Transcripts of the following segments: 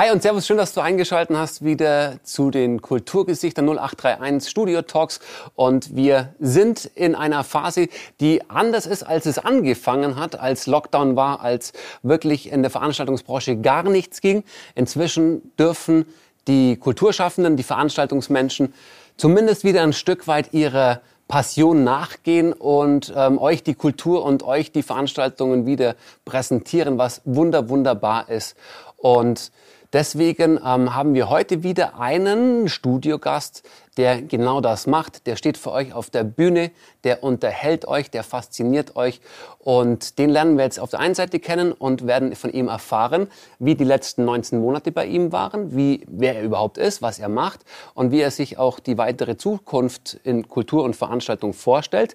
Hi und Servus, schön, dass du eingeschaltet hast wieder zu den Kulturgesichtern 0831 Studio Talks. Und wir sind in einer Phase, die anders ist, als es angefangen hat, als Lockdown war, als wirklich in der Veranstaltungsbranche gar nichts ging. Inzwischen dürfen die Kulturschaffenden, die Veranstaltungsmenschen zumindest wieder ein Stück weit ihrer Passion nachgehen und ähm, euch die Kultur und euch die Veranstaltungen wieder präsentieren, was wunder wunderbar ist. Und Deswegen ähm, haben wir heute wieder einen Studiogast, der genau das macht. Der steht für euch auf der Bühne, der unterhält euch, der fasziniert euch. Und den lernen wir jetzt auf der einen Seite kennen und werden von ihm erfahren, wie die letzten 19 Monate bei ihm waren, wie, wer er überhaupt ist, was er macht und wie er sich auch die weitere Zukunft in Kultur und Veranstaltung vorstellt.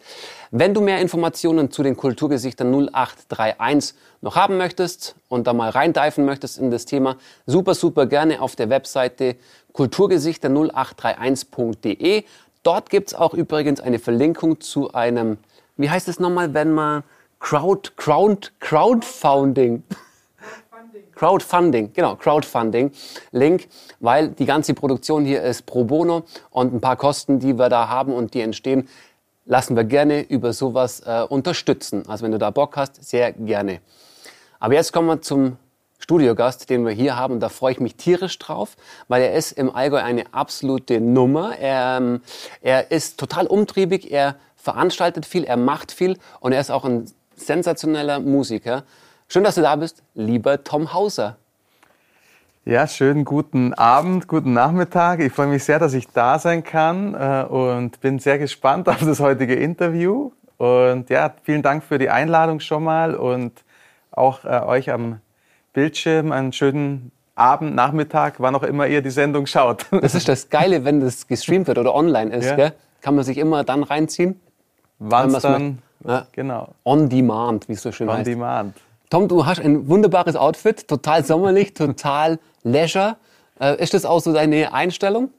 Wenn du mehr Informationen zu den Kulturgesichtern 0831 noch haben möchtest und da mal reindeifen möchtest in das Thema, super, super gerne auf der Webseite kulturgesichter0831.de. Dort gibt es auch übrigens eine Verlinkung zu einem, wie heißt es nochmal, wenn man Crowd, Crowd, Crowdfunding. Crowdfunding, genau, Crowdfunding Link, weil die ganze Produktion hier ist pro bono und ein paar Kosten, die wir da haben und die entstehen, lassen wir gerne über sowas äh, unterstützen. Also wenn du da Bock hast, sehr gerne. Aber jetzt kommen wir zum Studiogast, den wir hier haben. Da freue ich mich tierisch drauf, weil er ist im Allgäu eine absolute Nummer. Er, ähm, er ist total umtriebig, er veranstaltet viel, er macht viel und er ist auch ein sensationeller Musiker. Schön, dass du da bist, lieber Tom Hauser. Ja, schönen guten Abend, guten Nachmittag. Ich freue mich sehr, dass ich da sein kann äh, und bin sehr gespannt auf das heutige Interview. Und ja, vielen Dank für die Einladung schon mal und auch äh, euch am Bildschirm einen schönen Abend, Nachmittag, wann auch immer ihr die Sendung schaut. Das ist das Geile, wenn das gestreamt wird oder online ist. Ja. Kann man sich immer dann reinziehen. Wann es dann, ja. genau. On demand, wie es so schön On heißt. On demand. Tom, du hast ein wunderbares Outfit, total sommerlich, total leisure. Äh, ist das auch so deine Einstellung?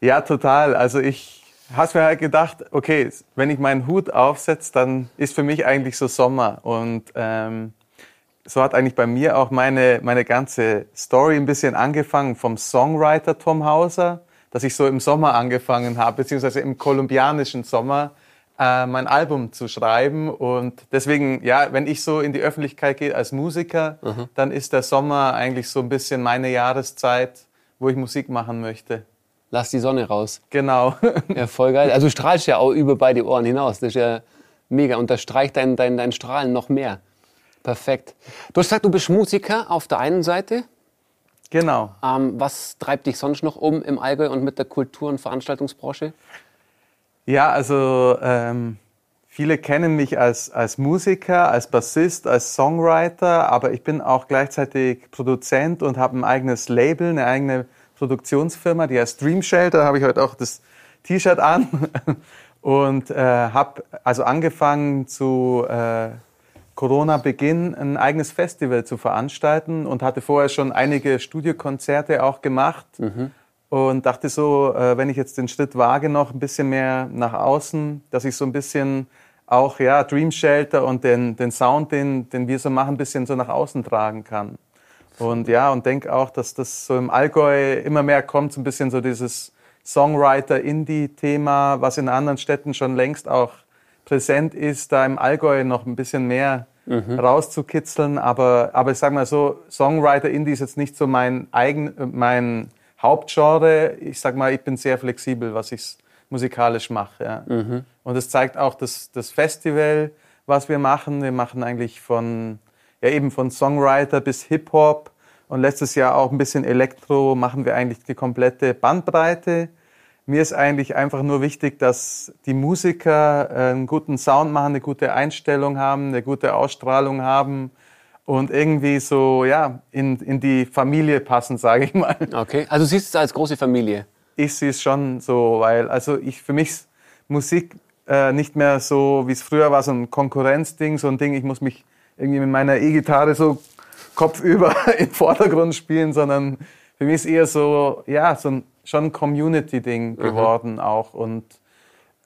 Ja, total. Also ich habe mir halt gedacht, okay, wenn ich meinen Hut aufsetze, dann ist für mich eigentlich so Sommer. Und ähm, so hat eigentlich bei mir auch meine, meine ganze Story ein bisschen angefangen vom Songwriter Tom Hauser, dass ich so im Sommer angefangen habe, beziehungsweise im kolumbianischen Sommer äh, mein Album zu schreiben. Und deswegen, ja, wenn ich so in die Öffentlichkeit gehe als Musiker, mhm. dann ist der Sommer eigentlich so ein bisschen meine Jahreszeit, wo ich Musik machen möchte. Lass die Sonne raus. Genau. Ja, voll geil. Also du strahlst ja auch über beide Ohren hinaus. Das ist ja mega. Unterstreicht dein, dein, dein Strahlen noch mehr. Perfekt. Du hast gesagt, du bist Musiker auf der einen Seite. Genau. Ähm, was treibt dich sonst noch um im Allgäu und mit der Kultur- und Veranstaltungsbranche? Ja, also ähm, viele kennen mich als, als Musiker, als Bassist, als Songwriter, aber ich bin auch gleichzeitig Produzent und habe ein eigenes Label, eine eigene Produktionsfirma, die heißt Dream Shelter. Da habe ich heute auch das T-Shirt an und äh, habe also angefangen zu äh, Corona-Beginn ein eigenes Festival zu veranstalten und hatte vorher schon einige Studiokonzerte auch gemacht mhm. und dachte so, äh, wenn ich jetzt den Schritt wage, noch ein bisschen mehr nach außen, dass ich so ein bisschen auch ja, Dream Shelter und den, den Sound, den, den wir so machen, ein bisschen so nach außen tragen kann. Und ja, und denke auch, dass das so im Allgäu immer mehr kommt, so ein bisschen so dieses Songwriter-Indie-Thema, was in anderen Städten schon längst auch präsent ist, da im Allgäu noch ein bisschen mehr mhm. rauszukitzeln. Aber, aber ich sage mal so, Songwriter Indie ist jetzt nicht so mein, eigen, mein Hauptgenre. Ich sage mal, ich bin sehr flexibel, was ich musikalisch mache. Ja. Mhm. Und es zeigt auch das, das Festival, was wir machen. Wir machen eigentlich von, ja eben von Songwriter bis Hip-Hop und letztes Jahr auch ein bisschen Elektro, machen wir eigentlich die komplette Bandbreite. Mir ist eigentlich einfach nur wichtig, dass die Musiker äh, einen guten Sound machen, eine gute Einstellung haben, eine gute Ausstrahlung haben und irgendwie so ja in, in die Familie passen, sage ich mal. Okay, also siehst du es als große Familie? Ich sehe es schon so, weil also ich für mich Musik äh, nicht mehr so wie es früher war, so ein Konkurrenzding, so ein Ding, ich muss mich irgendwie mit meiner E-Gitarre so kopfüber im Vordergrund spielen, sondern für mich ist eher so ja so ein schon ein Community-Ding mhm. geworden mhm. auch. Und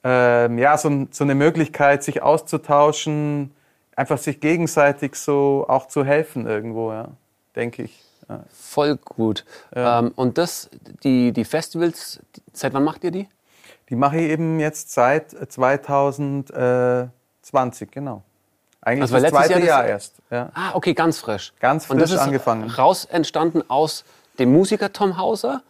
ähm, ja, so, so, eine Möglichkeit, sich auszutauschen, einfach sich gegenseitig so auch zu helfen irgendwo, ja, denke ich. Ja. Voll gut. Ja. Ähm, und das, die, die Festivals, seit wann macht ihr die? Die mache ich eben jetzt seit 2020, genau. Eigentlich also das zweite Jahr, das Jahr erst. Ja. Ah, okay, ganz frisch. Ganz frisch und das ist angefangen. Raus entstanden aus dem Musiker Tom Hauser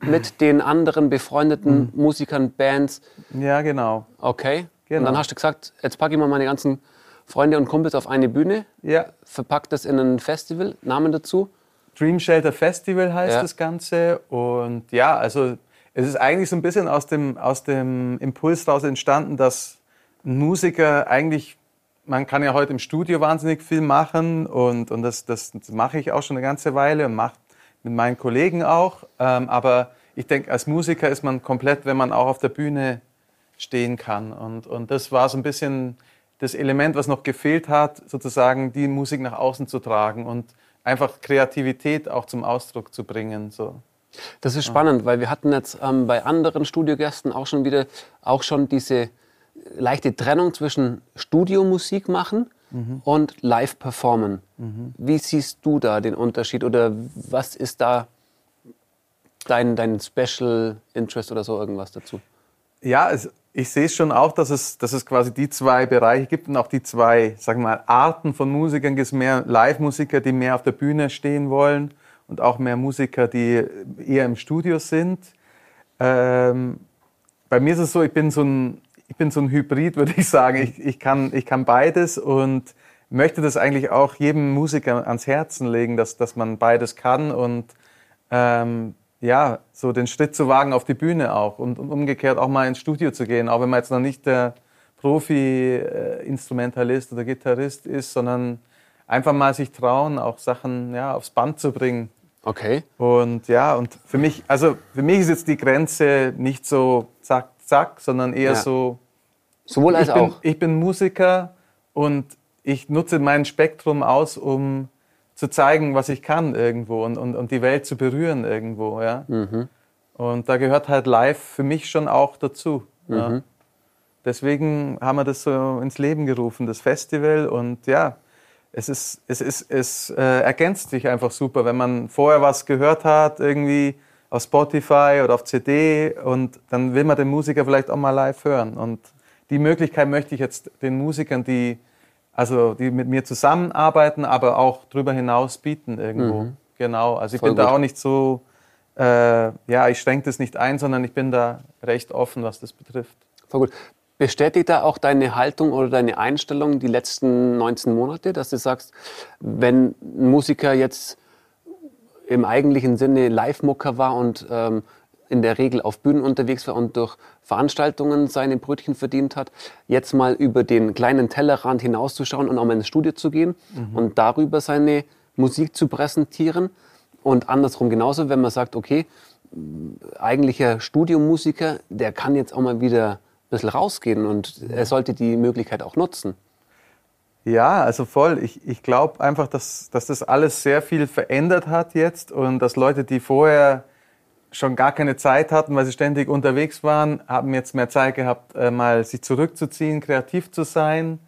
mit den anderen befreundeten mhm. Musikern, Bands. Ja, genau. Okay. Genau. Und dann hast du gesagt, jetzt packe ich mal meine ganzen Freunde und Kumpels auf eine Bühne, ja. verpackt das in ein Festival, Namen dazu? Dream Shelter Festival heißt ja. das Ganze. Und ja, also es ist eigentlich so ein bisschen aus dem, aus dem Impuls daraus entstanden, dass ein Musiker eigentlich, man kann ja heute im Studio wahnsinnig viel machen und, und das, das mache ich auch schon eine ganze Weile und mache mit meinen Kollegen auch. Ähm, aber ich denke, als Musiker ist man komplett, wenn man auch auf der Bühne stehen kann. Und, und das war so ein bisschen das Element, was noch gefehlt hat, sozusagen die Musik nach außen zu tragen und einfach Kreativität auch zum Ausdruck zu bringen. So. Das ist spannend, weil wir hatten jetzt ähm, bei anderen Studiogästen auch schon wieder auch schon diese leichte Trennung zwischen Studiomusik machen mhm. und live performen. Mhm. Wie siehst du da den Unterschied oder was ist da dein, dein Special Interest oder so irgendwas dazu? Ja, es, ich sehe schon auch, dass es, dass es quasi die zwei Bereiche gibt und auch die zwei, sagen wir mal, Arten von Musikern. Es gibt mehr Live-Musiker, die mehr auf der Bühne stehen wollen und auch mehr Musiker, die eher im Studio sind. Ähm, bei mir ist es so, ich bin so ein, ich bin so ein Hybrid, würde ich sagen. Ich, ich, kann, ich kann beides und möchte das eigentlich auch jedem Musiker ans Herzen legen, dass, dass man beides kann und ähm, ja, so den Schritt zu wagen auf die Bühne auch und, und umgekehrt auch mal ins Studio zu gehen, auch wenn man jetzt noch nicht der Profi-Instrumentalist oder Gitarrist ist, sondern einfach mal sich trauen, auch Sachen ja, aufs Band zu bringen. Okay. Und ja, und für mich, also für mich ist jetzt die Grenze nicht so zack, zack, sondern eher ja. so. Sowohl als ich bin, auch. Ich bin Musiker und ich nutze mein Spektrum aus, um zu zeigen, was ich kann irgendwo und, und, und die Welt zu berühren irgendwo. Ja? Mhm. Und da gehört halt live für mich schon auch dazu. Mhm. Ja? Deswegen haben wir das so ins Leben gerufen, das Festival. Und ja, es, ist, es, ist, es äh, ergänzt sich einfach super, wenn man vorher was gehört hat, irgendwie auf Spotify oder auf CD und dann will man den Musiker vielleicht auch mal live hören. Und die Möglichkeit möchte ich jetzt den Musikern, die also die mit mir zusammenarbeiten, aber auch darüber hinaus bieten irgendwo. Mhm. Genau, also ich Voll bin gut. da auch nicht so, äh, ja, ich schränke das nicht ein, sondern ich bin da recht offen, was das betrifft. Voll gut. Bestätigt da auch deine Haltung oder deine Einstellung die letzten 19 Monate, dass du sagst, wenn ein Musiker jetzt im eigentlichen Sinne Live-Mucker war und ähm, in der Regel auf Bühnen unterwegs war und durch Veranstaltungen seine Brötchen verdient hat, jetzt mal über den kleinen Tellerrand hinauszuschauen und auch mal ins Studio zu gehen mhm. und darüber seine Musik zu präsentieren. Und andersrum genauso, wenn man sagt, okay, eigentlicher Studiomusiker, der kann jetzt auch mal wieder ein bisschen rausgehen und er sollte die Möglichkeit auch nutzen. Ja, also voll. Ich, ich glaube einfach, dass, dass das alles sehr viel verändert hat jetzt und dass Leute, die vorher schon gar keine Zeit hatten, weil sie ständig unterwegs waren, haben jetzt mehr Zeit gehabt, äh, mal sich zurückzuziehen, kreativ zu sein,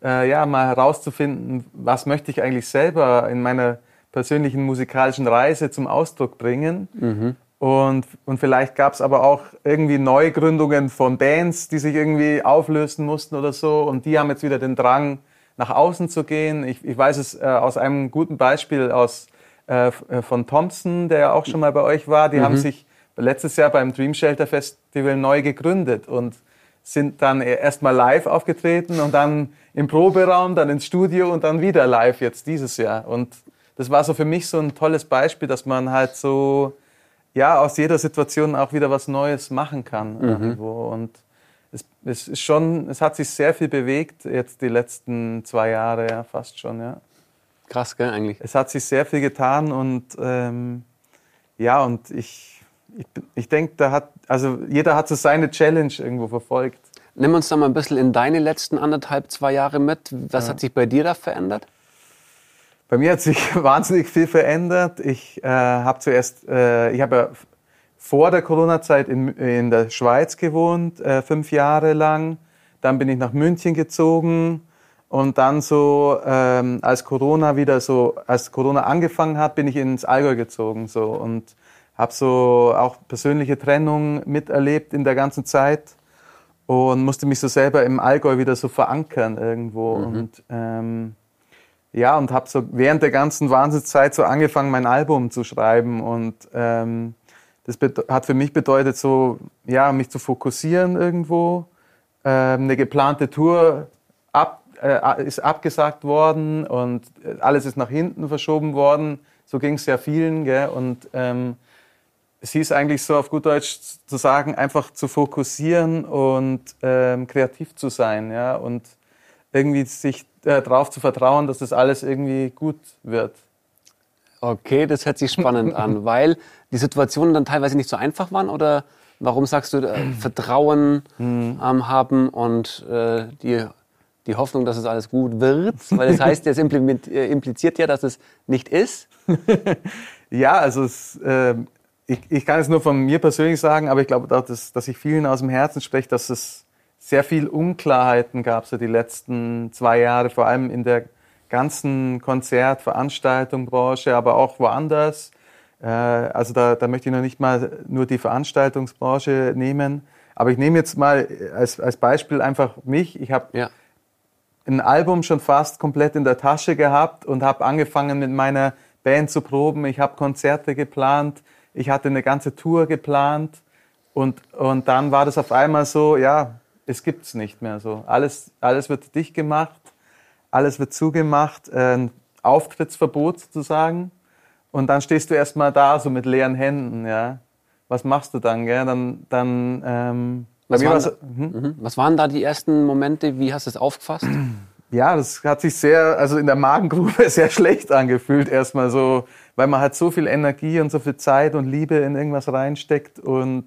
äh, ja, mal herauszufinden, was möchte ich eigentlich selber in meiner persönlichen musikalischen Reise zum Ausdruck bringen. Mhm. Und, und vielleicht gab es aber auch irgendwie Neugründungen von Bands, die sich irgendwie auflösen mussten oder so. Und die haben jetzt wieder den Drang, nach außen zu gehen. Ich, ich weiß es äh, aus einem guten Beispiel aus äh, äh, von Thompson, der ja auch schon mal bei euch war. Die mhm. haben sich letztes Jahr beim Dream Shelter Festival neu gegründet und sind dann erstmal live aufgetreten und dann im Proberaum, dann ins Studio und dann wieder live jetzt dieses Jahr. Und das war so für mich so ein tolles Beispiel, dass man halt so ja aus jeder Situation auch wieder was Neues machen kann mhm. irgendwo. Und es, es ist schon, es hat sich sehr viel bewegt jetzt die letzten zwei Jahre, ja, fast schon, ja. Krass, gell, eigentlich. Es hat sich sehr viel getan und ähm, ja, und ich, ich, ich denke, da hat, also jeder hat so seine Challenge irgendwo verfolgt. Nimm uns da mal ein bisschen in deine letzten anderthalb, zwei Jahre mit. Was ja. hat sich bei dir da verändert? Bei mir hat sich wahnsinnig viel verändert. Ich äh, habe zuerst, äh, ich habe ja vor der Corona-Zeit in, in der Schweiz gewohnt, äh, fünf Jahre lang. Dann bin ich nach München gezogen Und dann so, ähm, als Corona wieder so, als Corona angefangen hat, bin ich ins Allgäu gezogen so und habe so auch persönliche Trennung miterlebt in der ganzen Zeit und musste mich so selber im Allgäu wieder so verankern irgendwo mhm. und ähm, ja und habe so während der ganzen Wahnsinnszeit so angefangen, mein Album zu schreiben und ähm, das hat für mich bedeutet so ja mich zu fokussieren irgendwo ähm, eine geplante Tour ab äh, ist abgesagt worden und äh, alles ist nach hinten verschoben worden. So ging es ja vielen. Gell? Und ähm, es hieß eigentlich so auf gut Deutsch zu sagen, einfach zu fokussieren und ähm, kreativ zu sein. Ja? Und irgendwie sich äh, darauf zu vertrauen, dass das alles irgendwie gut wird. Okay, das hört sich spannend an, weil die Situationen dann teilweise nicht so einfach waren oder warum sagst du äh, Vertrauen mhm. ähm, haben und äh, die die Hoffnung, dass es alles gut wird? Weil das heißt, das äh, impliziert ja, dass es nicht ist. ja, also es, äh, ich, ich, kann es nur von mir persönlich sagen, aber ich glaube, dass, dass ich vielen aus dem Herzen spreche, dass es sehr viel Unklarheiten gab, so die letzten zwei Jahre, vor allem in der ganzen Konzert-, Veranstaltungsbranche, aber auch woanders. Äh, also da, da möchte ich noch nicht mal nur die Veranstaltungsbranche nehmen. Aber ich nehme jetzt mal als, als Beispiel einfach mich. Ich habe ja ein Album schon fast komplett in der Tasche gehabt und habe angefangen mit meiner Band zu proben. Ich habe Konzerte geplant, ich hatte eine ganze Tour geplant und, und dann war das auf einmal so, ja, es gibt's nicht mehr so. Alles, alles wird dicht gemacht, alles wird zugemacht, ein Auftrittsverbot sozusagen. Und dann stehst du erstmal da, so mit leeren Händen, ja. Was machst du dann, gell? Dann, dann ähm, was waren, da, hm? was waren, da die ersten Momente? Wie hast du es aufgefasst? Ja, das hat sich sehr, also in der Magengrube sehr schlecht angefühlt erstmal so, weil man halt so viel Energie und so viel Zeit und Liebe in irgendwas reinsteckt und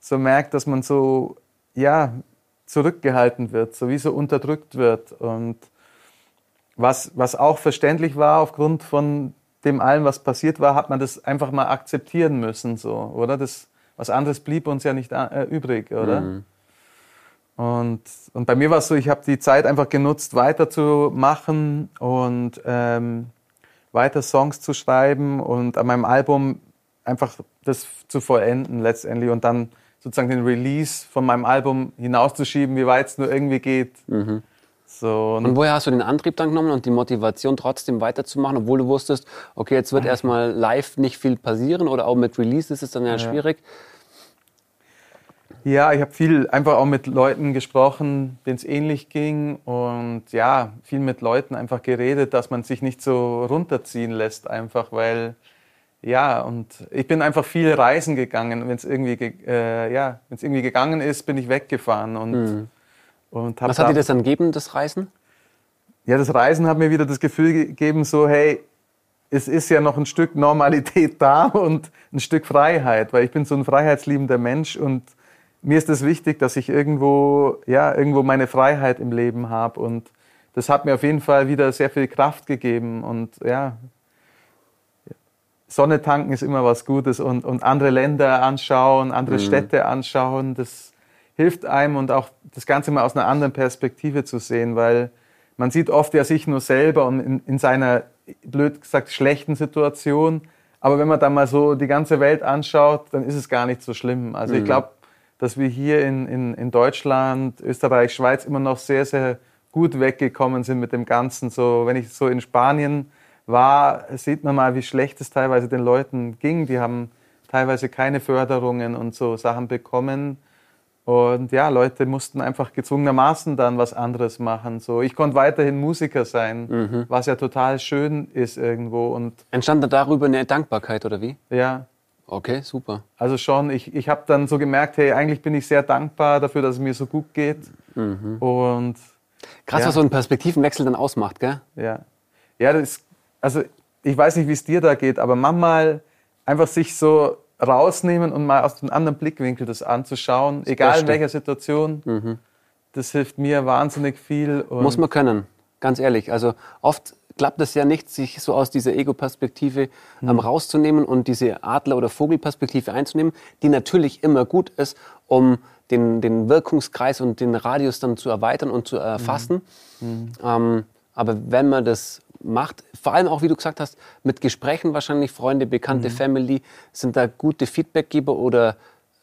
so merkt, dass man so, ja, zurückgehalten wird, so wie so unterdrückt wird und was, was auch verständlich war aufgrund von dem allem, was passiert war, hat man das einfach mal akzeptieren müssen, so, oder? Das, was anderes blieb uns ja nicht äh, übrig, oder? Mhm. Und, und bei mir war es so, ich habe die Zeit einfach genutzt, weiterzumachen und ähm, weiter Songs zu schreiben und an meinem Album einfach das zu vollenden letztendlich und dann sozusagen den Release von meinem Album hinauszuschieben, wie weit es nur irgendwie geht. Mhm. So, und, und, woher hast du den Antrieb dann genommen und die Motivation trotzdem weiterzumachen, obwohl du wusstest, okay, jetzt wird erstmal live nicht viel passieren oder auch mit Release ist es dann ja, ja. schwierig. Ja, ich habe viel einfach auch mit Leuten gesprochen, denen es ähnlich ging und ja, viel mit Leuten einfach geredet, dass man sich nicht so runterziehen lässt einfach, weil ja, und ich bin einfach viel reisen gegangen. Wenn es irgendwie, äh, ja, irgendwie gegangen ist, bin ich weggefahren und mhm. Was hat dir das dann gegeben, das Reisen? Ja, das Reisen hat mir wieder das Gefühl gegeben, so hey, es ist ja noch ein Stück Normalität da und ein Stück Freiheit, weil ich bin so ein freiheitsliebender Mensch und mir ist es wichtig, dass ich irgendwo, ja, irgendwo meine Freiheit im Leben habe und das hat mir auf jeden Fall wieder sehr viel Kraft gegeben und ja, Sonne tanken ist immer was Gutes und, und andere Länder anschauen, andere mhm. Städte anschauen, das, hilft einem und auch das Ganze mal aus einer anderen Perspektive zu sehen, weil man sieht oft ja sich nur selber und in, in seiner, blöd gesagt, schlechten Situation. Aber wenn man dann mal so die ganze Welt anschaut, dann ist es gar nicht so schlimm. Also mhm. ich glaube, dass wir hier in, in, in Deutschland, Österreich, Schweiz immer noch sehr, sehr gut weggekommen sind mit dem Ganzen. So, wenn ich so in Spanien war, sieht man mal, wie schlecht es teilweise den Leuten ging. Die haben teilweise keine Förderungen und so Sachen bekommen. Und ja, Leute mussten einfach gezwungenermaßen dann was anderes machen. So, ich konnte weiterhin Musiker sein, mhm. was ja total schön ist irgendwo. Und Entstand da darüber eine Dankbarkeit oder wie? Ja. Okay, super. Also schon, ich, ich habe dann so gemerkt, hey, eigentlich bin ich sehr dankbar dafür, dass es mir so gut geht. Mhm. Und Krass, ja. was so ein Perspektivenwechsel dann ausmacht, gell? Ja. Ja, das, also ich weiß nicht, wie es dir da geht, aber manchmal einfach sich so rausnehmen und mal aus einem anderen Blickwinkel das anzuschauen, das egal in welcher Situation. Mhm. Das hilft mir wahnsinnig viel. Muss man können, ganz ehrlich. Also oft klappt es ja nicht, sich so aus dieser Ego-Perspektive ähm, mhm. rauszunehmen und diese Adler- oder Vogelperspektive einzunehmen, die natürlich immer gut ist, um den, den Wirkungskreis und den Radius dann zu erweitern und zu erfassen. Mhm. Ähm, aber wenn man das macht, vor allem auch, wie du gesagt hast, mit Gesprächen wahrscheinlich, Freunde, Bekannte, mhm. Family, sind da gute Feedbackgeber oder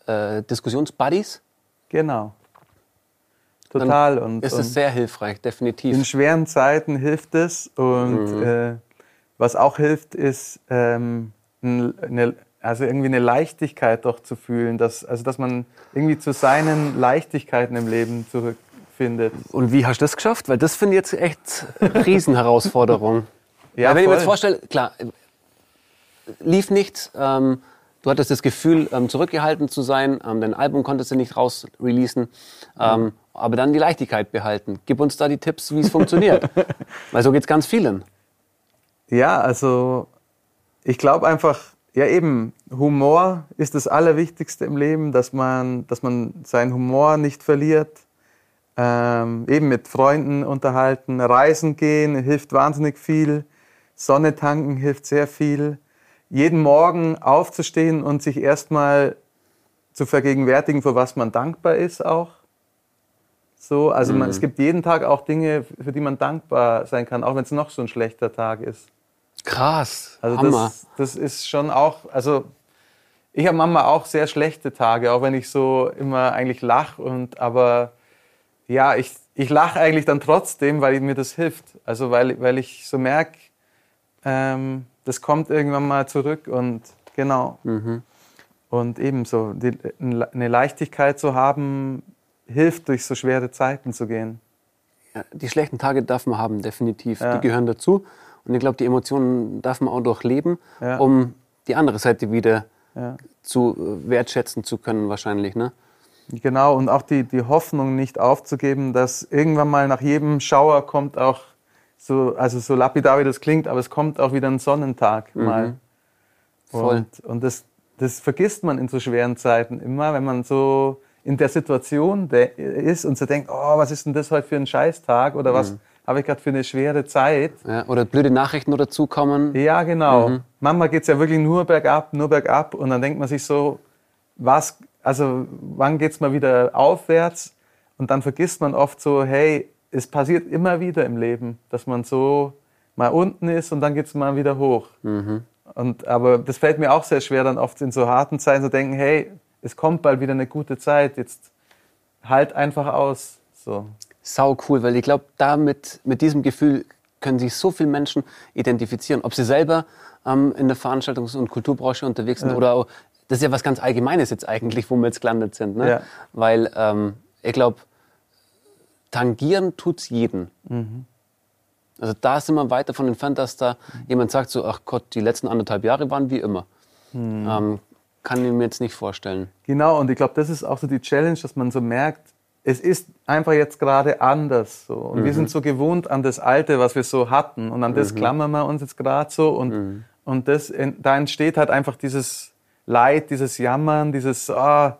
äh, Diskussionsbuddies? Genau. Total. Dann und ist es sehr hilfreich, definitiv. In schweren Zeiten hilft es und mhm. äh, was auch hilft, ist ähm, eine, also irgendwie eine Leichtigkeit doch zu fühlen, dass, also dass man irgendwie zu seinen Leichtigkeiten im Leben zurückfindet. Und wie hast du das geschafft? Weil das finde ich jetzt echt eine Riesenherausforderung. ja, Weil wenn voll. ich mir jetzt vorstelle, klar, lief nichts, ähm, du hattest das Gefühl, ähm, zurückgehalten zu sein, ähm, dein Album konntest du nicht raus releasen, ähm, aber dann die Leichtigkeit behalten. Gib uns da die Tipps, wie es funktioniert. Weil so geht es ganz vielen. Ja, also ich glaube einfach, ja eben, Humor ist das Allerwichtigste im Leben, dass man, dass man seinen Humor nicht verliert. Ähm, eben mit Freunden unterhalten, reisen gehen hilft wahnsinnig viel, Sonne tanken hilft sehr viel. Jeden Morgen aufzustehen und sich erstmal zu vergegenwärtigen, für was man dankbar ist auch. So, also man, mhm. es gibt jeden Tag auch Dinge, für die man dankbar sein kann, auch wenn es noch so ein schlechter Tag ist. Krass. Also Hammer. Das, das ist schon auch, also ich habe manchmal auch sehr schlechte Tage, auch wenn ich so immer eigentlich lache und aber ja, ich, ich lache eigentlich dann trotzdem, weil mir das hilft. Also weil, weil ich so merke, ähm, das kommt irgendwann mal zurück und genau. Mhm. Und ebenso, die, eine Leichtigkeit zu haben, hilft, durch so schwere Zeiten zu gehen. Ja, die schlechten Tage darf man haben, definitiv. Ja. Die gehören dazu. Und ich glaube, die Emotionen darf man auch durchleben, ja. um die andere Seite wieder zu äh, wertschätzen zu können, wahrscheinlich. Ne? Genau, und auch die, die Hoffnung nicht aufzugeben, dass irgendwann mal nach jedem Schauer kommt auch so, also so lapidar wie das klingt, aber es kommt auch wieder ein Sonnentag mhm. mal. Voll. Und, und das, das vergisst man in so schweren Zeiten immer, wenn man so in der Situation ist und so denkt, oh, was ist denn das heute für ein Scheißtag oder was, mhm habe ich gerade für eine schwere Zeit. Ja, oder blöde Nachrichten oder zukommen. Ja, genau. Mhm. Manchmal geht es ja wirklich nur bergab, nur bergab. Und dann denkt man sich so, was, also wann geht es mal wieder aufwärts? Und dann vergisst man oft so, hey, es passiert immer wieder im Leben, dass man so mal unten ist und dann geht es mal wieder hoch. Mhm. Und, aber das fällt mir auch sehr schwer, dann oft in so harten Zeiten zu denken, hey, es kommt bald wieder eine gute Zeit, jetzt halt einfach aus. So sau cool, weil ich glaube, damit, mit diesem Gefühl können sich so viele Menschen identifizieren, ob sie selber ähm, in der Veranstaltungs- und Kulturbranche unterwegs sind ja. oder auch, das ist ja was ganz Allgemeines jetzt eigentlich, wo wir jetzt gelandet sind. Ne? Ja. Weil ähm, ich glaube, tangieren tut es jeden. Mhm. Also da sind wir weit davon entfernt, dass da mhm. jemand sagt so, ach Gott, die letzten anderthalb Jahre waren wie immer. Mhm. Ähm, kann ich mir jetzt nicht vorstellen. Genau, und ich glaube, das ist auch so die Challenge, dass man so merkt, es ist einfach jetzt gerade anders. So. Und mhm. wir sind so gewohnt an das Alte, was wir so hatten. Und an das mhm. klammern wir uns jetzt gerade so. Und, mhm. und das, da entsteht halt einfach dieses Leid, dieses Jammern, dieses, oh,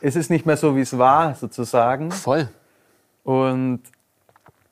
es ist nicht mehr so, wie es war, sozusagen. Voll. Und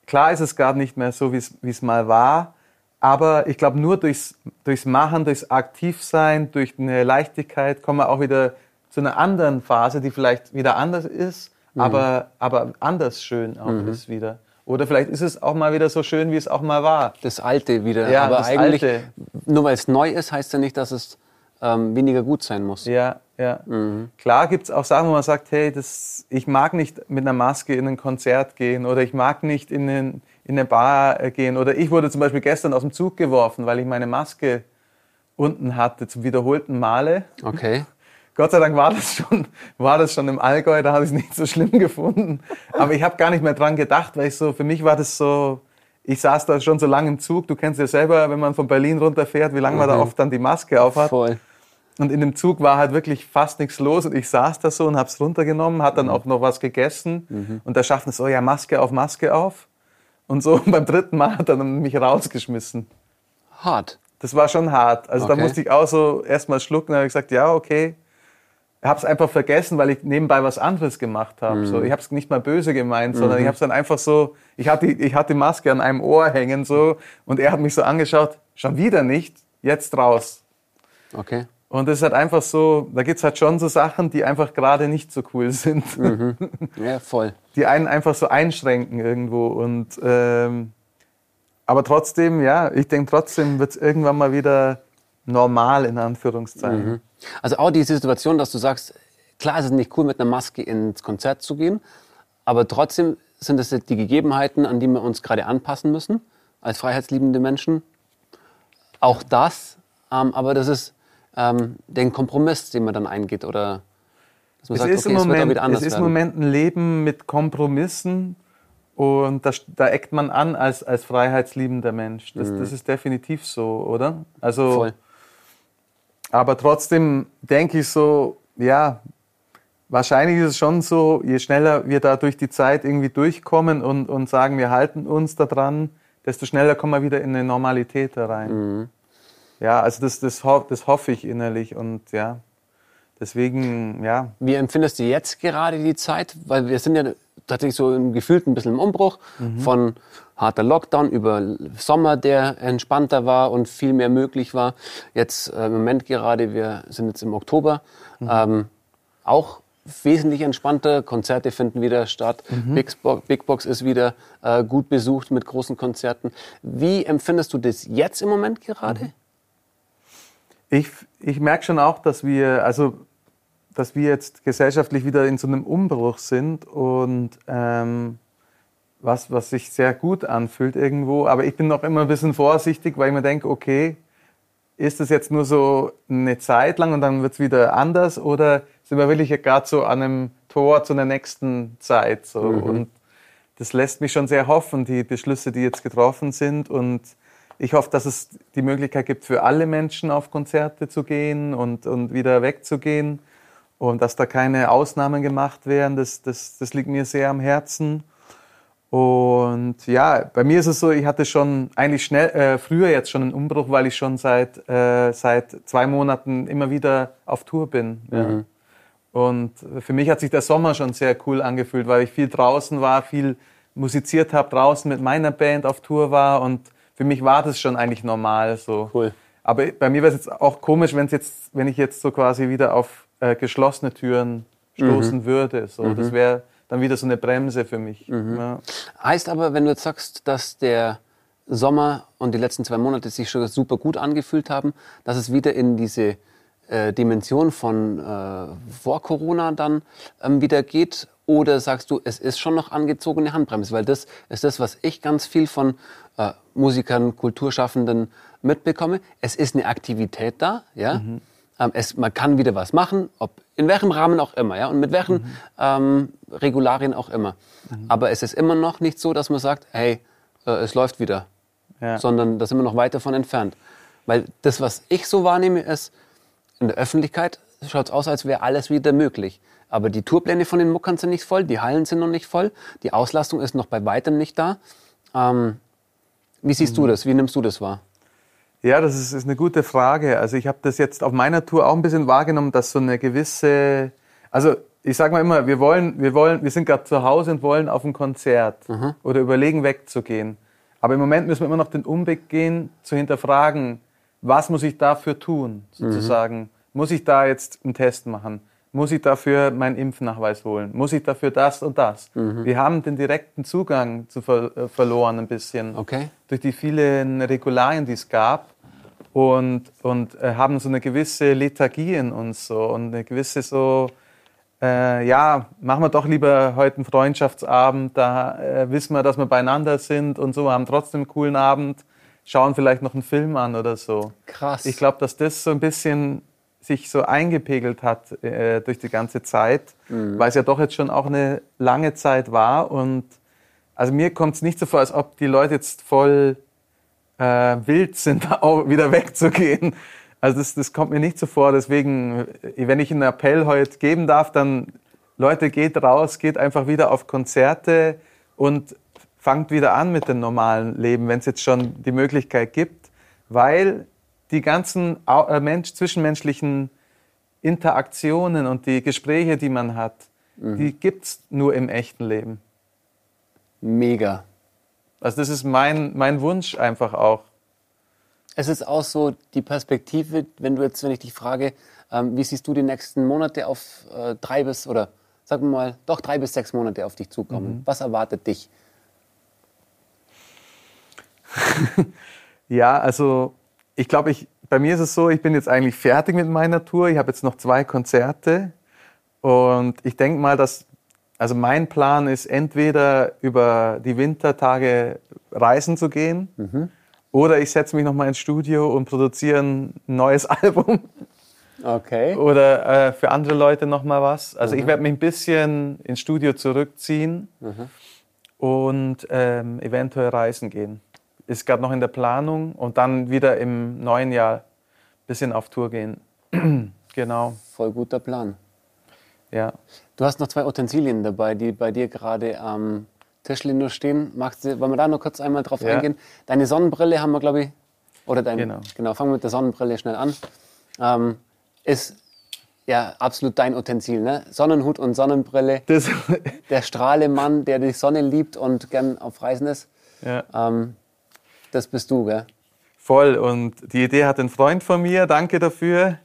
klar ist es gerade nicht mehr so, wie es mal war. Aber ich glaube, nur durchs, durchs Machen, durchs Aktivsein, durch eine Leichtigkeit kommen wir auch wieder zu einer anderen Phase, die vielleicht wieder anders ist mhm. aber, aber anders schön auch mhm. ist wieder. Oder vielleicht ist es auch mal wieder so schön, wie es auch mal war. Das Alte wieder. Ja, aber eigentlich, Alte. nur weil es neu ist, heißt ja nicht, dass es ähm, weniger gut sein muss. Ja, ja. Mhm. Klar gibt es auch Sachen, wo man sagt, hey, das, ich mag nicht mit einer Maske in ein Konzert gehen oder ich mag nicht in, den, in eine Bar äh, gehen. Oder ich wurde zum Beispiel gestern aus dem Zug geworfen, weil ich meine Maske unten hatte zum wiederholten Male. Okay. Gott sei Dank war das schon, war das schon im Allgäu, da habe ich es nicht so schlimm gefunden. Aber ich habe gar nicht mehr dran gedacht, weil ich so, für mich war das so, ich saß da schon so lange im Zug. Du kennst ja selber, wenn man von Berlin runterfährt, wie lange mhm. man da mhm. oft dann die Maske aufhat. Voll. Und in dem Zug war halt wirklich fast nichts los und ich saß da so und habe es runtergenommen, hat dann mhm. auch noch was gegessen mhm. und der Schaffner so, ja, Maske auf, Maske auf. Und so und beim dritten Mal hat er mich rausgeschmissen. Hart. Das war schon hart. Also okay. da musste ich auch so erstmal schlucken, habe ich gesagt, ja, okay, habe es einfach vergessen, weil ich nebenbei was anderes gemacht habe. Mhm. So, ich habe es nicht mal böse gemeint, sondern mhm. ich habe es dann einfach so, ich hatte, ich hatte die Maske an einem Ohr hängen so und er hat mich so angeschaut, schon wieder nicht, jetzt raus. Okay. Und das ist halt einfach so, da gibt es halt schon so Sachen, die einfach gerade nicht so cool sind. Mhm. Ja, voll. Die einen einfach so einschränken irgendwo. Und, ähm, aber trotzdem, ja, ich denke trotzdem wird es irgendwann mal wieder normal, in Anführungszeichen. Mhm. Also auch die Situation, dass du sagst, klar ist es nicht cool, mit einer Maske ins Konzert zu gehen, aber trotzdem sind es die Gegebenheiten, an die wir uns gerade anpassen müssen, als freiheitsliebende Menschen. Auch das, ähm, aber das ist ähm, den Kompromiss, den man dann eingeht oder dass man es sagt, ist okay, im Moment, es, es ist im Moment ein Leben mit Kompromissen und da, da eckt man an als, als freiheitsliebender Mensch. Das, mhm. das ist definitiv so, oder? Also, Voll. Aber trotzdem denke ich so, ja, wahrscheinlich ist es schon so, je schneller wir da durch die Zeit irgendwie durchkommen und, und sagen, wir halten uns daran, desto schneller kommen wir wieder in eine Normalität da rein. Mhm. Ja, also das, das, das hoffe ich innerlich und ja, deswegen, ja. Wie empfindest du jetzt gerade die Zeit? Weil wir sind ja tatsächlich so im Gefühlt ein bisschen im Umbruch mhm. von harter Lockdown über Sommer, der entspannter war und viel mehr möglich war. Jetzt äh, im Moment gerade, wir sind jetzt im Oktober, mhm. ähm, auch wesentlich entspannter. Konzerte finden wieder statt. Mhm. Big, Box, Big, Box, ist wieder äh, gut besucht mit großen Konzerten. Wie empfindest du das jetzt im Moment gerade? Ich, ich merke schon auch, dass wir, also, dass wir jetzt gesellschaftlich wieder in so einem Umbruch sind und ähm, was, was sich sehr gut anfühlt irgendwo. Aber ich bin noch immer ein bisschen vorsichtig, weil ich mir denke, okay, ist das jetzt nur so eine Zeit lang und dann wird es wieder anders oder sind wir wirklich gerade so an einem Tor zu einer nächsten Zeit? So? Mhm. Und das lässt mich schon sehr hoffen, die Beschlüsse, die jetzt getroffen sind und ich hoffe, dass es die Möglichkeit gibt, für alle Menschen auf Konzerte zu gehen und, und wieder wegzugehen und dass da keine Ausnahmen gemacht werden. Das, das, das liegt mir sehr am Herzen. Und ja, bei mir ist es so, ich hatte schon eigentlich schnell, äh, früher jetzt schon einen Umbruch, weil ich schon seit, äh, seit zwei Monaten immer wieder auf Tour bin. Ja. Mhm. Und für mich hat sich der Sommer schon sehr cool angefühlt, weil ich viel draußen war, viel musiziert habe, draußen mit meiner Band auf Tour war und für mich war das schon eigentlich normal so. Cool. Aber bei mir wäre es jetzt auch komisch, wenn jetzt, wenn ich jetzt so quasi wieder auf äh, geschlossene Türen stoßen mhm. würde. So, mhm. das wäre dann wieder so eine Bremse für mich. Mhm. Ja. Heißt aber, wenn du jetzt sagst, dass der Sommer und die letzten zwei Monate sich schon super gut angefühlt haben, dass es wieder in diese äh, Dimension von äh, vor Corona dann ähm, wieder geht oder sagst du, es ist schon noch angezogene Handbremse? Weil das ist das, was ich ganz viel von äh, Musikern, Kulturschaffenden mitbekomme. Es ist eine Aktivität da, ja. Mhm. Ähm, es, man kann wieder was machen, ob in welchem Rahmen auch immer, ja, und mit welchen mhm. ähm, Regularien auch immer. Mhm. Aber es ist immer noch nicht so, dass man sagt, hey, äh, es läuft wieder, ja. sondern da sind wir noch weit davon entfernt. Weil das, was ich so wahrnehme, ist, in der Öffentlichkeit schaut es aus, als wäre alles wieder möglich. Aber die Tourpläne von den Muckern sind nicht voll, die Hallen sind noch nicht voll, die Auslastung ist noch bei weitem nicht da. Ähm, wie siehst mhm. du das? Wie nimmst du das wahr? Ja, das ist, ist eine gute Frage. Also ich habe das jetzt auf meiner Tour auch ein bisschen wahrgenommen, dass so eine gewisse, also ich sage mal immer, wir wollen, wir wollen, wir sind gerade zu Hause und wollen auf ein Konzert mhm. oder überlegen wegzugehen. Aber im Moment müssen wir immer noch den Umweg gehen, zu hinterfragen, was muss ich dafür tun, sozusagen. Mhm. Muss ich da jetzt einen Test machen? Muss ich dafür meinen Impfnachweis holen? Muss ich dafür das und das? Mhm. Wir haben den direkten Zugang zu ver äh, verloren ein bisschen. Okay. Durch die vielen Regularien, die es gab. Und, und äh, haben so eine gewisse Lethargie in uns so und eine gewisse so, äh, ja, machen wir doch lieber heute einen Freundschaftsabend, da äh, wissen wir, dass wir beieinander sind und so, haben trotzdem einen coolen Abend, schauen vielleicht noch einen Film an oder so. Krass. Ich glaube, dass das so ein bisschen sich so eingepegelt hat äh, durch die ganze Zeit, mhm. weil es ja doch jetzt schon auch eine lange Zeit war. Und also mir kommt es nicht so vor, als ob die Leute jetzt voll äh, wild sind, auch wieder wegzugehen. Also das, das kommt mir nicht so vor. Deswegen, wenn ich einen Appell heute geben darf, dann Leute, geht raus, geht einfach wieder auf Konzerte und fangt wieder an mit dem normalen Leben, wenn es jetzt schon die Möglichkeit gibt, weil die ganzen äh, Mensch, zwischenmenschlichen Interaktionen und die Gespräche, die man hat, mhm. die gibt es nur im echten Leben. Mega. Also das ist mein, mein Wunsch einfach auch. Es ist auch so die Perspektive, wenn du jetzt, wenn ich dich frage, ähm, wie siehst du die nächsten Monate auf äh, drei bis oder sagen wir mal doch drei bis sechs Monate auf dich zukommen? Mhm. Was erwartet dich? ja, also ich glaube, ich, bei mir ist es so, ich bin jetzt eigentlich fertig mit meiner Tour. Ich habe jetzt noch zwei Konzerte und ich denke mal, dass also mein Plan ist entweder über die Wintertage reisen zu gehen mhm. oder ich setze mich noch mal ins Studio und produziere ein neues Album. Okay. Oder äh, für andere Leute noch mal was. Also mhm. ich werde mich ein bisschen ins Studio zurückziehen mhm. und ähm, eventuell reisen gehen. Ist gerade noch in der Planung und dann wieder im neuen Jahr ein bisschen auf Tour gehen. genau. Voll guter Plan. Ja. Du hast noch zwei Utensilien dabei, die bei dir gerade am Tischchen nur stehen. Magst du, wollen wir da noch kurz einmal drauf ja. eingehen? Deine Sonnenbrille haben wir, glaube ich, oder dein, genau. genau, fangen wir mit der Sonnenbrille schnell an. Ähm, ist ja absolut dein Utensil, ne? Sonnenhut und Sonnenbrille. Das der Strahlemann, der die Sonne liebt und gern auf Reisen ist. Ja. Ähm, das bist du, gell? Voll. Und die Idee hat ein Freund von mir. Danke dafür.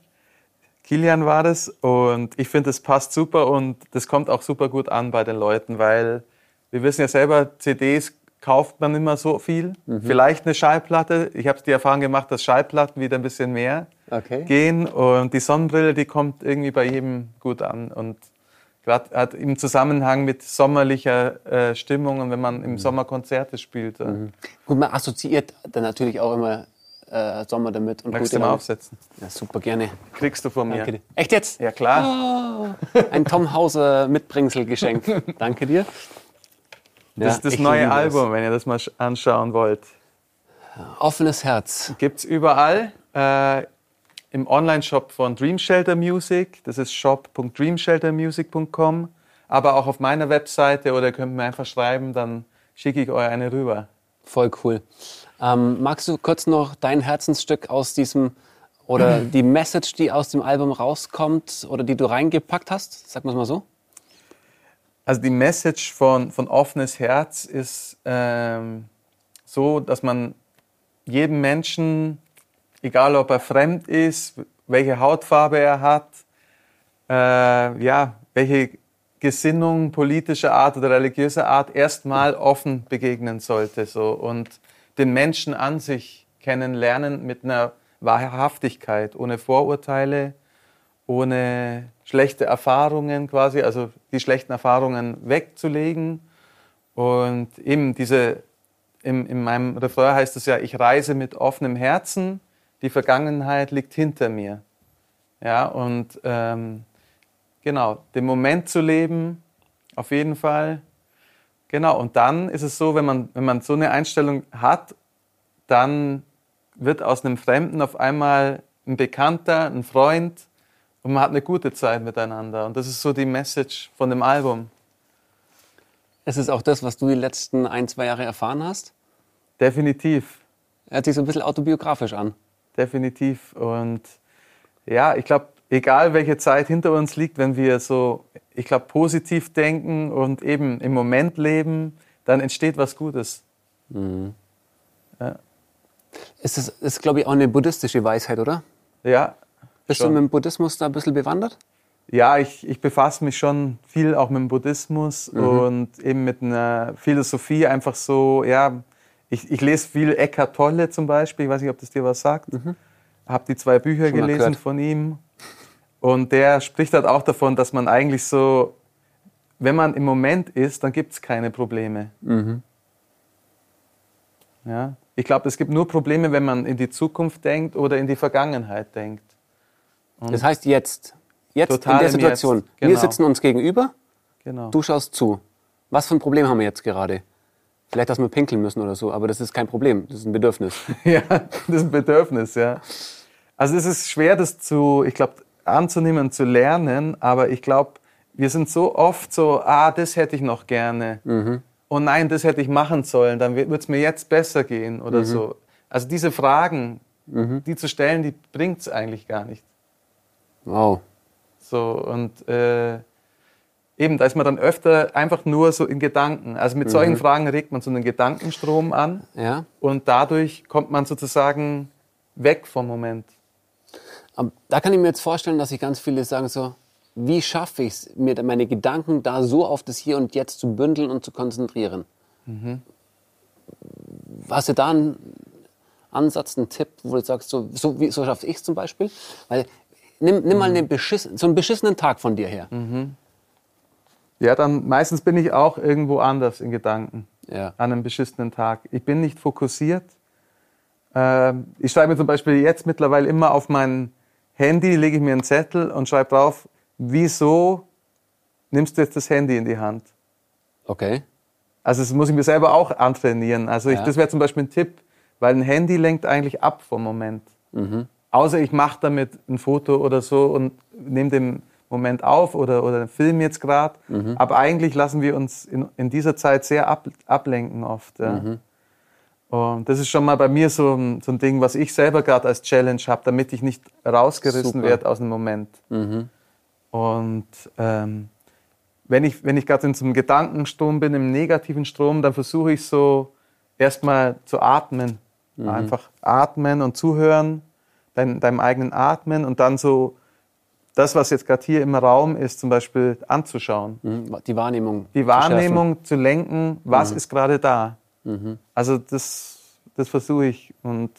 Kilian war das und ich finde, es passt super und das kommt auch super gut an bei den Leuten, weil wir wissen ja selber, CDs kauft man immer so viel. Mhm. Vielleicht eine Schallplatte. Ich habe die Erfahrung gemacht, dass Schallplatten wieder ein bisschen mehr okay. gehen und die Sonnenbrille, die kommt irgendwie bei jedem gut an und gerade im Zusammenhang mit sommerlicher äh, Stimmung und wenn man im mhm. Sommer Konzerte spielt. Mhm. Gut, man assoziiert dann natürlich auch immer äh, Sommer damit. Und Magst du mal aufsetzen? Ja, super, gerne. Kriegst du von mir. Danke dir. Echt jetzt? Ja, klar. Oh, ein Tom Hauser Mitbringselgeschenk. Danke dir. Das ja, ist das neue Album, wenn ihr das mal anschauen wollt. Offenes Herz. Gibt es überall. Äh, Im Online-Shop von Dream Shelter Music. Das ist shop.dreamsheltermusic.com. Aber auch auf meiner Webseite oder ihr könnt mir einfach schreiben, dann schicke ich euch eine rüber. Voll cool. Ähm, magst du kurz noch dein Herzensstück aus diesem oder die Message, die aus dem Album rauskommt oder die du reingepackt hast? Sag mal so. Also die Message von, von offenes Herz ist ähm, so, dass man jedem Menschen, egal ob er fremd ist, welche Hautfarbe er hat, äh, ja, welche Gesinnung politischer Art oder religiöser Art erstmal offen begegnen sollte. So. Und den Menschen an sich kennenlernen mit einer Wahrhaftigkeit, ohne Vorurteile, ohne schlechte Erfahrungen quasi, also die schlechten Erfahrungen wegzulegen. Und eben diese, in, in meinem Refrain heißt es ja, ich reise mit offenem Herzen, die Vergangenheit liegt hinter mir. Ja, und ähm, genau, den Moment zu leben, auf jeden Fall, Genau, und dann ist es so, wenn man, wenn man so eine Einstellung hat, dann wird aus einem Fremden auf einmal ein Bekannter, ein Freund und man hat eine gute Zeit miteinander. Und das ist so die Message von dem Album. Es ist auch das, was du die letzten ein, zwei Jahre erfahren hast? Definitiv. Hört sich so ein bisschen autobiografisch an. Definitiv. Und ja, ich glaube, egal welche Zeit hinter uns liegt, wenn wir so ich glaube, positiv denken und eben im Moment leben, dann entsteht was Gutes. Mhm. Ja. Ist das ist, glaube ich, auch eine buddhistische Weisheit, oder? Ja. Bist schon. du mit dem Buddhismus da ein bisschen bewandert? Ja, ich, ich befasse mich schon viel auch mit dem Buddhismus mhm. und eben mit einer Philosophie einfach so, ja, ich, ich lese viel Eckhart Tolle zum Beispiel, ich weiß nicht, ob das dir was sagt. Mhm. Habe die zwei Bücher schon gelesen von ihm und der spricht halt auch davon, dass man eigentlich so, wenn man im Moment ist, dann gibt es keine Probleme. Mhm. Ja? Ich glaube, es gibt nur Probleme, wenn man in die Zukunft denkt oder in die Vergangenheit denkt. Und das heißt jetzt, jetzt in der Situation. Genau. Wir sitzen uns gegenüber, genau. du schaust zu. Was für ein Problem haben wir jetzt gerade? Vielleicht, dass wir pinkeln müssen oder so, aber das ist kein Problem, das ist ein Bedürfnis. ja, das ist ein Bedürfnis, ja. Also es ist schwer, das zu, ich glaube, anzunehmen, zu lernen. Aber ich glaube, wir sind so oft so, ah, das hätte ich noch gerne. Mhm. Oh nein, das hätte ich machen sollen, dann wird es mir jetzt besser gehen oder mhm. so. Also diese Fragen, mhm. die zu stellen, die bringt es eigentlich gar nicht. Wow. So, und äh, eben, da ist man dann öfter einfach nur so in Gedanken. Also mit solchen mhm. Fragen regt man so einen Gedankenstrom an. Ja. Und dadurch kommt man sozusagen weg vom Moment. Aber da kann ich mir jetzt vorstellen, dass sich ganz viele sagen so, wie schaffe ich es, mir meine Gedanken da so auf das Hier und Jetzt zu bündeln und zu konzentrieren? Mhm. Hast du da einen Ansatz, einen Tipp, wo du sagst, so, so, so schaffe ich es zum Beispiel? Weil, nimm, nimm mhm. mal einen beschissen, so einen beschissenen Tag von dir her. Mhm. Ja, dann meistens bin ich auch irgendwo anders in Gedanken ja. an einem beschissenen Tag. Ich bin nicht fokussiert. Ähm, ich schreibe mir zum Beispiel jetzt mittlerweile immer auf mein Handy, lege ich mir einen Zettel und schreibe drauf, wieso nimmst du jetzt das Handy in die Hand? Okay. Also das muss ich mir selber auch antrainieren. Also ich, ja. das wäre zum Beispiel ein Tipp, weil ein Handy lenkt eigentlich ab vom Moment. Mhm. Außer ich mache damit ein Foto oder so und nehme den Moment auf oder, oder Film jetzt gerade. Mhm. Aber eigentlich lassen wir uns in, in dieser Zeit sehr ab, ablenken oft. Ja. Mhm. Und das ist schon mal bei mir so ein, so ein Ding, was ich selber gerade als Challenge habe, damit ich nicht rausgerissen werde aus dem Moment. Mhm. Und ähm, wenn ich, wenn ich gerade in so einem Gedankenstrom bin, im negativen Strom, dann versuche ich so erstmal zu atmen. Mhm. Einfach atmen und zuhören, dein, deinem eigenen Atmen und dann so das, was jetzt gerade hier im Raum ist, zum Beispiel anzuschauen. Mhm. Die Wahrnehmung. Die Wahrnehmung zu, zu lenken, was mhm. ist gerade da. Mhm. Also das, das versuche ich und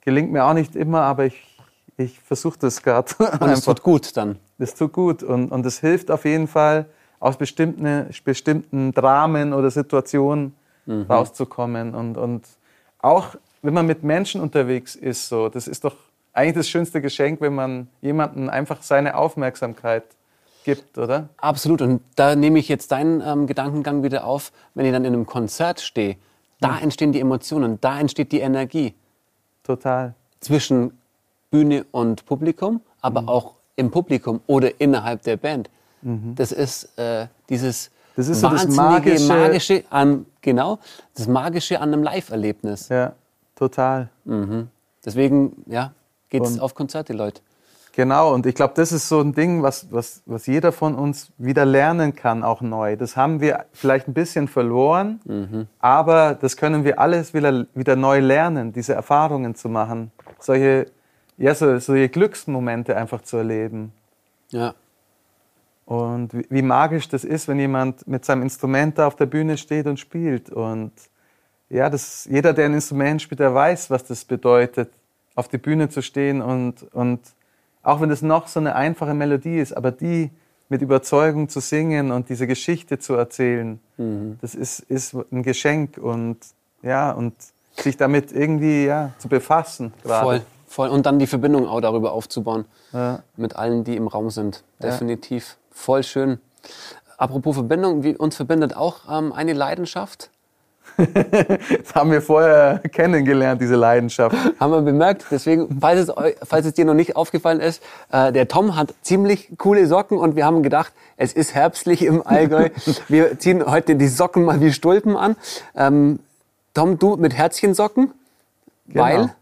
gelingt mir auch nicht immer, aber ich ich versuche das gerade. Und es tut gut dann. Das tut gut und, und es hilft auf jeden Fall, aus bestimmten, bestimmten Dramen oder Situationen mhm. rauszukommen. Und, und auch wenn man mit Menschen unterwegs ist, so, das ist doch eigentlich das schönste Geschenk, wenn man jemandem einfach seine Aufmerksamkeit gibt, oder? Absolut. Und da nehme ich jetzt deinen ähm, Gedankengang wieder auf, wenn ich dann in einem Konzert stehe. Da mhm. entstehen die Emotionen, da entsteht die Energie. Total. Zwischen Bühne und Publikum, aber mhm. auch im Publikum oder innerhalb der Band. Mhm. Das ist äh, dieses das ist so das magische, magische an, genau, das magische an einem Live-Erlebnis. Ja, total. Mhm. Deswegen, ja, geht es auf Konzerte, Leute. Genau, und ich glaube, das ist so ein Ding, was, was, was jeder von uns wieder lernen kann, auch neu. Das haben wir vielleicht ein bisschen verloren, mhm. aber das können wir alles wieder, wieder neu lernen, diese Erfahrungen zu machen. Solche ja, so, solche Glücksmomente einfach zu erleben. Ja. Und wie, wie, magisch das ist, wenn jemand mit seinem Instrument da auf der Bühne steht und spielt. Und ja, das, jeder, der ein Instrument spielt, der weiß, was das bedeutet, auf die Bühne zu stehen und, und auch wenn es noch so eine einfache Melodie ist, aber die mit Überzeugung zu singen und diese Geschichte zu erzählen, mhm. das ist, ist ein Geschenk und ja, und sich damit irgendwie ja, zu befassen. Gerade. Voll. Voll. Und dann die Verbindung auch darüber aufzubauen. Ja. Mit allen, die im Raum sind. Definitiv. Ja. Voll schön. Apropos Verbindung, wie, uns verbindet auch ähm, eine Leidenschaft. Das haben wir vorher kennengelernt, diese Leidenschaft. haben wir bemerkt. Deswegen, falls es, falls es dir noch nicht aufgefallen ist, äh, der Tom hat ziemlich coole Socken und wir haben gedacht, es ist herbstlich im Allgäu. wir ziehen heute die Socken mal wie Stulpen an. Ähm, Tom, du mit Herzchensocken? Genau. Weil?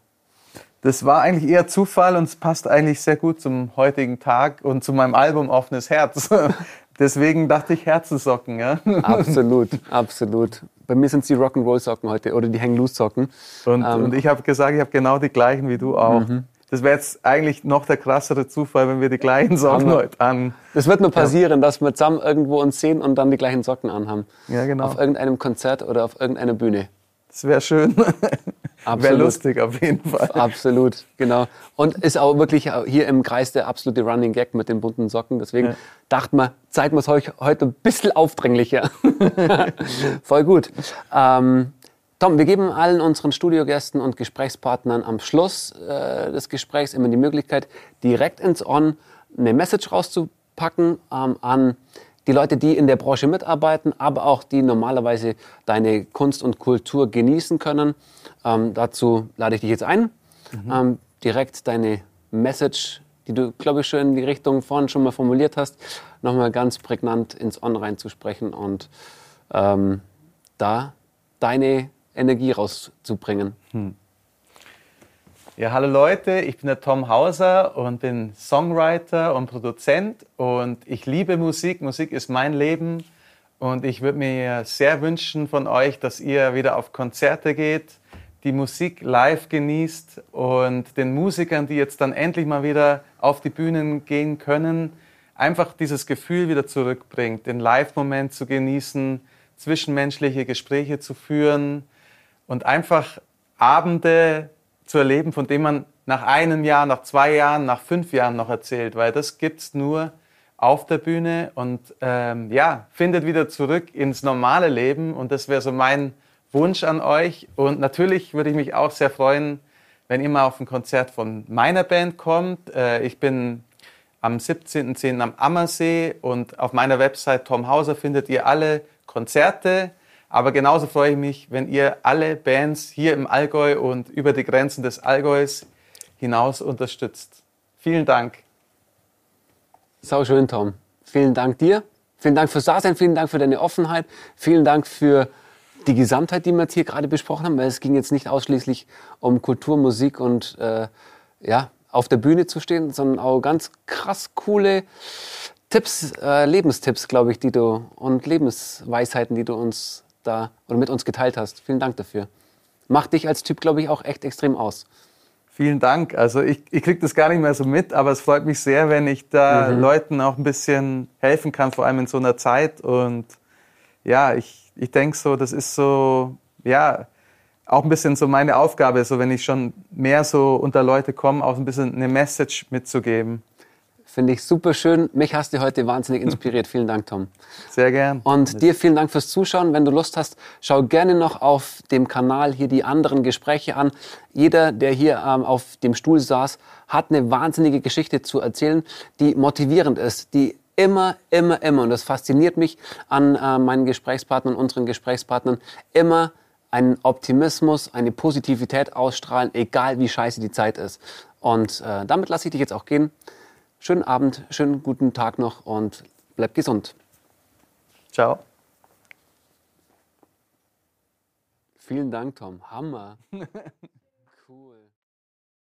das war eigentlich eher Zufall und es passt eigentlich sehr gut zum heutigen Tag und zu meinem Album Offenes Herz. Deswegen dachte ich Herzenssocken. Ja? Absolut, absolut. Bei mir sind es die Rock'n'Roll-Socken heute oder die Hang-Loose-Socken. Und, ähm. und ich habe gesagt, ich habe genau die gleichen wie du auch. Mhm. Das wäre jetzt eigentlich noch der krassere Zufall, wenn wir die gleichen Socken Hammer. heute an. Das wird nur passieren, ja. dass wir zusammen irgendwo uns sehen und dann die gleichen Socken anhaben. Ja, genau. Auf irgendeinem Konzert oder auf irgendeiner Bühne. Das wäre schön. Wäre lustig auf jeden Fall. Absolut, genau. Und ist auch wirklich hier im Kreis der absolute Running Gag mit den bunten Socken. Deswegen ja. dachte man, wir es euch heute ein bisschen aufdringlicher. Voll gut. Ähm, Tom, wir geben allen unseren Studiogästen und Gesprächspartnern am Schluss äh, des Gesprächs immer die Möglichkeit, direkt ins On eine Message rauszupacken ähm, an die Leute, die in der Branche mitarbeiten, aber auch die normalerweise deine Kunst und Kultur genießen können. Ähm, dazu lade ich dich jetzt ein, mhm. ähm, direkt deine Message, die du, glaube ich, schon in die Richtung vorhin schon mal formuliert hast, nochmal ganz prägnant ins On reinzusprechen und ähm, da deine Energie rauszubringen. Hm. Ja, hallo Leute, ich bin der Tom Hauser und bin Songwriter und Produzent und ich liebe Musik. Musik ist mein Leben und ich würde mir sehr wünschen von euch, dass ihr wieder auf Konzerte geht, die Musik live genießt und den Musikern, die jetzt dann endlich mal wieder auf die Bühnen gehen können, einfach dieses Gefühl wieder zurückbringt, den Live-Moment zu genießen, zwischenmenschliche Gespräche zu führen und einfach Abende zu erleben, von denen man nach einem Jahr, nach zwei Jahren, nach fünf Jahren noch erzählt, weil das gibt es nur auf der Bühne und ähm, ja, findet wieder zurück ins normale Leben und das wäre so mein Wunsch an euch. Und natürlich würde ich mich auch sehr freuen, wenn ihr mal auf ein Konzert von meiner Band kommt. Äh, ich bin am 17.10. am Ammersee und auf meiner Website Tom Hauser findet ihr alle Konzerte. Aber genauso freue ich mich, wenn ihr alle Bands hier im Allgäu und über die Grenzen des Allgäus hinaus unterstützt. Vielen Dank. Sau schön, Tom. Vielen Dank dir. Vielen Dank fürs Dasein, vielen Dank für deine Offenheit, vielen Dank für die Gesamtheit, die wir jetzt hier gerade besprochen haben, weil es ging jetzt nicht ausschließlich um Kultur, Musik und äh, ja, auf der Bühne zu stehen, sondern auch ganz krass coole Tipps, äh, Lebenstipps, glaube ich, die du und Lebensweisheiten, die du uns da oder mit uns geteilt hast. Vielen Dank dafür. Macht dich als Typ, glaube ich, auch echt extrem aus. Vielen Dank. Also ich, ich kriege das gar nicht mehr so mit, aber es freut mich sehr, wenn ich da mhm. Leuten auch ein bisschen helfen kann, vor allem in so einer Zeit. Und ja, ich, ich denke so, das ist so, ja, auch ein bisschen so meine Aufgabe, so wenn ich schon mehr so unter Leute komme, auch ein bisschen eine Message mitzugeben. Finde ich super schön. Mich hast du heute wahnsinnig inspiriert. vielen Dank, Tom. Sehr gern. Und dir vielen Dank fürs Zuschauen. Wenn du Lust hast, schau gerne noch auf dem Kanal hier die anderen Gespräche an. Jeder, der hier ähm, auf dem Stuhl saß, hat eine wahnsinnige Geschichte zu erzählen, die motivierend ist, die immer, immer, immer, und das fasziniert mich an äh, meinen Gesprächspartnern, unseren Gesprächspartnern, immer einen Optimismus, eine Positivität ausstrahlen, egal wie scheiße die Zeit ist. Und äh, damit lasse ich dich jetzt auch gehen. Schönen Abend, schönen guten Tag noch und bleib gesund. Ciao. Vielen Dank, Tom. Hammer.